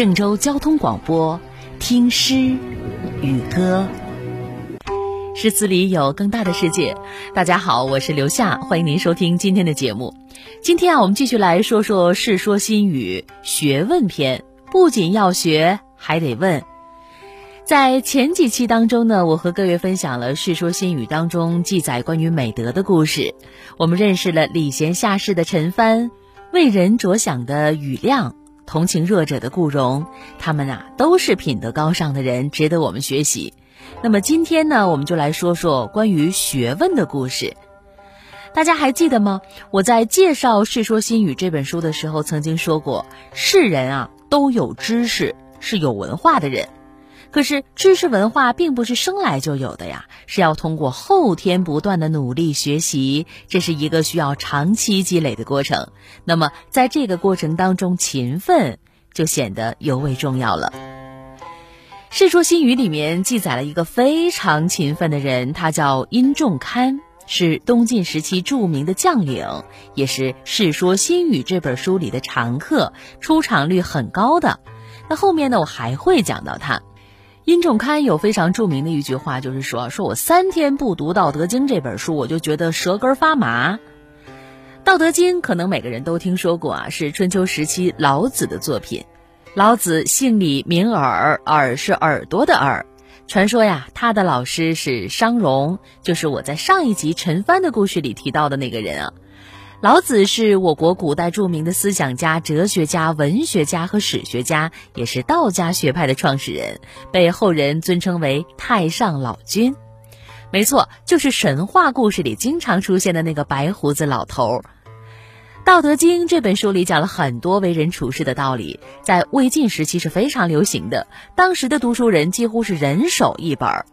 郑州交通广播，听诗与歌，诗词里有更大的世界。大家好，我是刘夏，欢迎您收听今天的节目。今天啊，我们继续来说说《世说新语·学问篇》，不仅要学，还得问。在前几期当中呢，我和各位分享了《世说新语》当中记载关于美德的故事，我们认识了礼贤下士的陈蕃，为人着想的庾亮。同情弱者的顾荣，他们啊都是品德高尚的人，值得我们学习。那么今天呢，我们就来说说关于学问的故事。大家还记得吗？我在介绍《世说新语》这本书的时候，曾经说过，世人啊都有知识，是有文化的人。可是知识文化并不是生来就有的呀，是要通过后天不断的努力学习，这是一个需要长期积累的过程。那么在这个过程当中，勤奋就显得尤为重要了。《世说新语》里面记载了一个非常勤奋的人，他叫殷仲堪，是东晋时期著名的将领，也是《世说新语》这本书里的常客，出场率很高的。那后面呢，我还会讲到他。殷仲堪有非常著名的一句话，就是说：“说我三天不读《道德经》这本书，我就觉得舌根发麻。”《道德经》可能每个人都听说过啊，是春秋时期老子的作品。老子姓李，名耳，耳是耳朵的耳。传说呀，他的老师是商容，就是我在上一集陈帆的故事里提到的那个人啊。老子是我国古代著名的思想家、哲学家、文学家和史学家，也是道家学派的创始人，被后人尊称为太上老君。没错，就是神话故事里经常出现的那个白胡子老头。《道德经》这本书里讲了很多为人处事的道理，在魏晋时期是非常流行的，当时的读书人几乎是人手一本儿。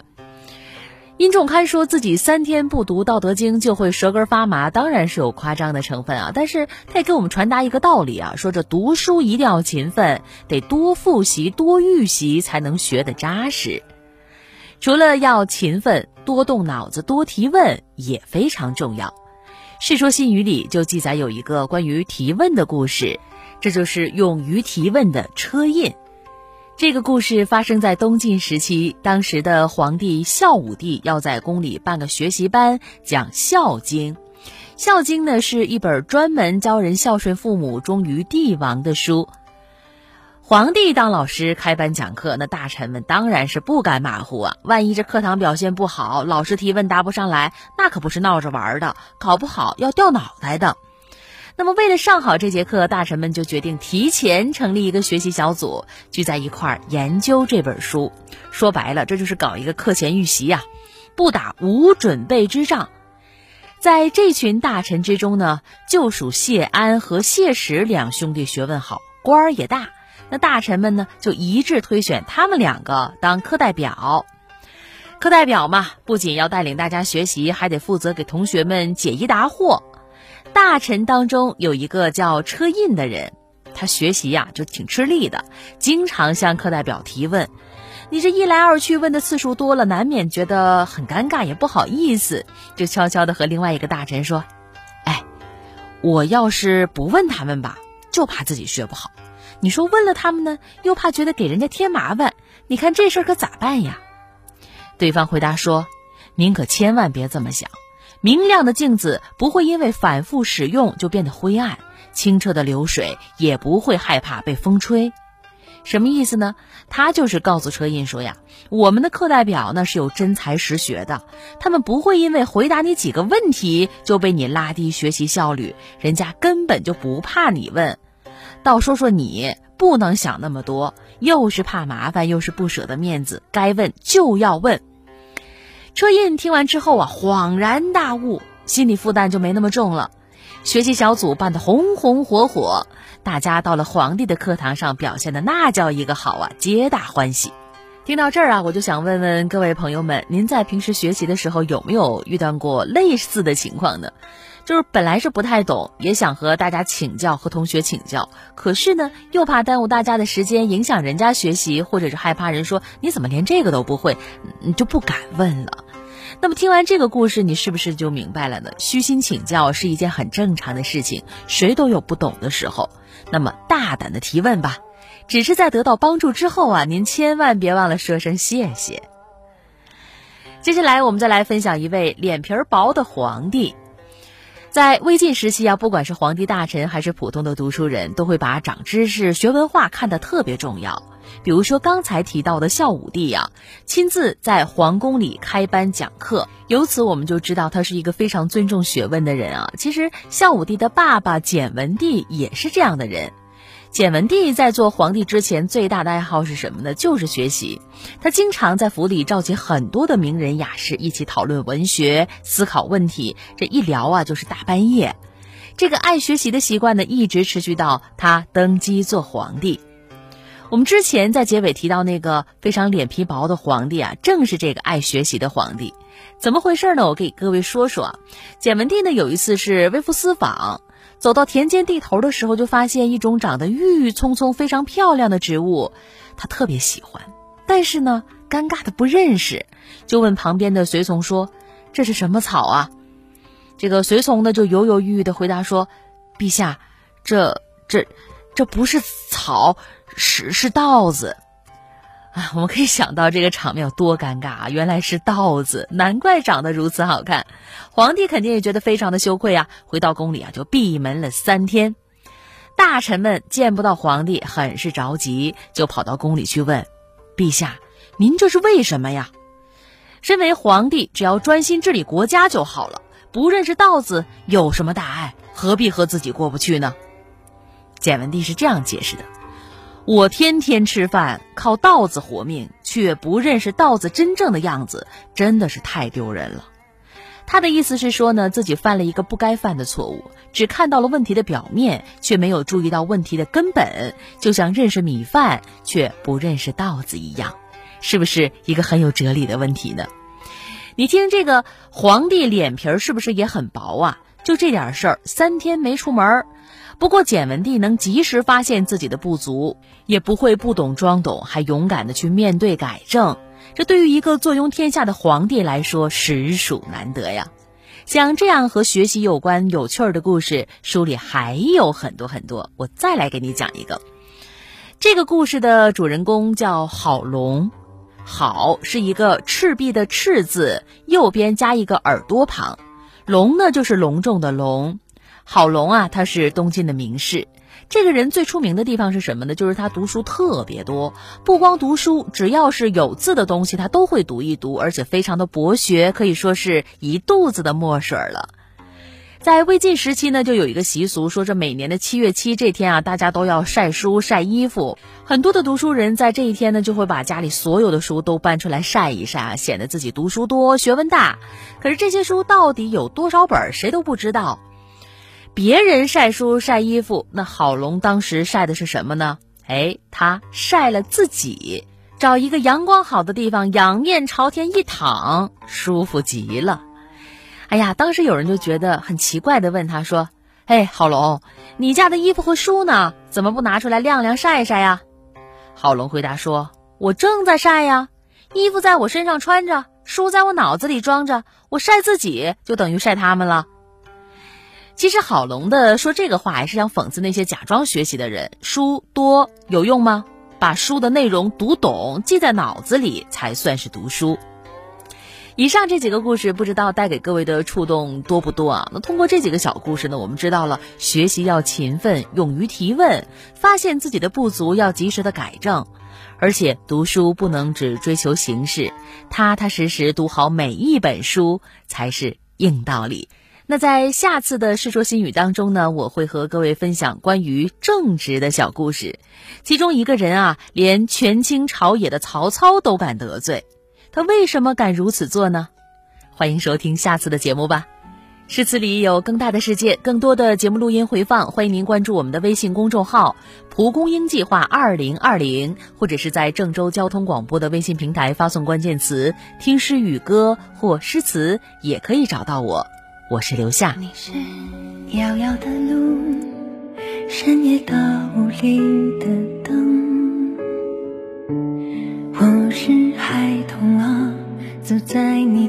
殷仲堪说自己三天不读《道德经》就会舌根发麻，当然是有夸张的成分啊。但是他也给我们传达一个道理啊，说这读书一定要勤奋，得多复习、多预习，才能学得扎实。除了要勤奋、多动脑子、多提问，也非常重要。《世说新语》里就记载有一个关于提问的故事，这就是勇于提问的车胤。这个故事发生在东晋时期，当时的皇帝孝武帝要在宫里办个学习班，讲《孝经》。《孝经》呢是一本专门教人孝顺父母、忠于帝王的书。皇帝当老师开班讲课，那大臣们当然是不敢马虎啊！万一这课堂表现不好，老师提问答不上来，那可不是闹着玩的，考不好要掉脑袋的。那么，为了上好这节课，大臣们就决定提前成立一个学习小组，聚在一块儿研究这本书。说白了，这就是搞一个课前预习呀，不打无准备之仗。在这群大臣之中呢，就属谢安和谢石两兄弟学问好，官儿也大。那大臣们呢，就一致推选他们两个当课代表。课代表嘛，不仅要带领大家学习，还得负责给同学们解疑答惑。大臣当中有一个叫车胤的人，他学习呀就挺吃力的，经常向课代表提问。你这一来二去问的次数多了，难免觉得很尴尬，也不好意思，就悄悄的和另外一个大臣说：“哎，我要是不问他们吧，就怕自己学不好；你说问了他们呢，又怕觉得给人家添麻烦。你看这事儿可咋办呀？”对方回答说：“您可千万别这么想。”明亮的镜子不会因为反复使用就变得灰暗，清澈的流水也不会害怕被风吹。什么意思呢？他就是告诉车胤说呀，我们的课代表呢是有真才实学的，他们不会因为回答你几个问题就被你拉低学习效率，人家根本就不怕你问。倒说说你，不能想那么多，又是怕麻烦，又是不舍得面子，该问就要问。车胤听完之后啊，恍然大悟，心理负担就没那么重了。学习小组办得红红火火，大家到了皇帝的课堂上表现的那叫一个好啊，皆大欢喜。听到这儿啊，我就想问问各位朋友们，您在平时学习的时候有没有遇到过类似的情况呢？就是本来是不太懂，也想和大家请教，和同学请教，可是呢，又怕耽误大家的时间，影响人家学习，或者是害怕人说你怎么连这个都不会，你就不敢问了。那么听完这个故事，你是不是就明白了呢？虚心请教是一件很正常的事情，谁都有不懂的时候。那么大胆的提问吧，只是在得到帮助之后啊，您千万别忘了说声谢谢。接下来我们再来分享一位脸皮薄的皇帝。在魏晋时期啊，不管是皇帝大臣还是普通的读书人，都会把长知识、学文化看得特别重要。比如说刚才提到的孝武帝呀，亲自在皇宫里开班讲课，由此我们就知道他是一个非常尊重学问的人啊。其实孝武帝的爸爸简文帝也是这样的人。简文帝在做皇帝之前，最大的爱好是什么呢？就是学习。他经常在府里召集很多的名人雅士一起讨论文学、思考问题，这一聊啊就是大半夜。这个爱学习的习惯呢，一直持续到他登基做皇帝。我们之前在结尾提到那个非常脸皮薄的皇帝啊，正是这个爱学习的皇帝。怎么回事呢？我给各位说说。简文帝呢有一次是微服私访，走到田间地头的时候，就发现一种长得郁郁葱葱、非常漂亮的植物，他特别喜欢，但是呢尴尬的不认识，就问旁边的随从说：“这是什么草啊？”这个随从呢就犹犹豫豫的回答说：“陛下，这这这不是草。”是是稻子，啊，我们可以想到这个场面有多尴尬啊！原来是稻子，难怪长得如此好看。皇帝肯定也觉得非常的羞愧啊，回到宫里啊就闭门了三天。大臣们见不到皇帝，很是着急，就跑到宫里去问：“陛下，您这是为什么呀？”身为皇帝，只要专心治理国家就好了，不认识稻子有什么大碍？何必和自己过不去呢？简文帝是这样解释的。我天天吃饭靠稻子活命，却不认识稻子真正的样子，真的是太丢人了。他的意思是说呢，自己犯了一个不该犯的错误，只看到了问题的表面，却没有注意到问题的根本，就像认识米饭却不认识稻子一样，是不是一个很有哲理的问题呢？你听这个皇帝脸皮儿是不是也很薄啊？就这点事儿，三天没出门儿。不过简文帝能及时发现自己的不足，也不会不懂装懂，还勇敢的去面对改正。这对于一个坐拥天下的皇帝来说，实属难得呀。像这样和学习有关有趣儿的故事，书里还有很多很多。我再来给你讲一个。这个故事的主人公叫郝龙，郝是一个赤壁的赤字，右边加一个耳朵旁，龙呢就是隆重的龙。郝龙啊，他是东晋的名士。这个人最出名的地方是什么呢？就是他读书特别多，不光读书，只要是有字的东西，他都会读一读，而且非常的博学，可以说是一肚子的墨水了。在魏晋时期呢，就有一个习俗，说这每年的七月七这天啊，大家都要晒书晒衣服。很多的读书人在这一天呢，就会把家里所有的书都搬出来晒一晒，显得自己读书多、学问大。可是这些书到底有多少本，谁都不知道。别人晒书晒衣服，那郝龙当时晒的是什么呢？哎，他晒了自己，找一个阳光好的地方，仰面朝天一躺，舒服极了。哎呀，当时有人就觉得很奇怪的问他说：“哎，郝龙，你家的衣服和书呢？怎么不拿出来晾晾晒晒呀？”郝龙回答说：“我正在晒呀，衣服在我身上穿着，书在我脑子里装着，我晒自己就等于晒他们了。”其实郝龙的说这个话，还是想讽刺那些假装学习的人。书多有用吗？把书的内容读懂，记在脑子里，才算是读书。以上这几个故事，不知道带给各位的触动多不多啊？那通过这几个小故事呢，我们知道了学习要勤奋，勇于提问，发现自己的不足要及时的改正，而且读书不能只追求形式，踏踏实实读好每一本书才是硬道理。那在下次的《世说新语》当中呢，我会和各位分享关于正直的小故事。其中一个人啊，连权倾朝野的曹操都敢得罪，他为什么敢如此做呢？欢迎收听下次的节目吧。诗词里有更大的世界，更多的节目录音回放，欢迎您关注我们的微信公众号“蒲公英计划二零二零”，或者是在郑州交通广播的微信平台发送关键词“听诗语歌”或“诗词”，也可以找到我。我是刘夏。你是遥遥的路，深夜到无力的在你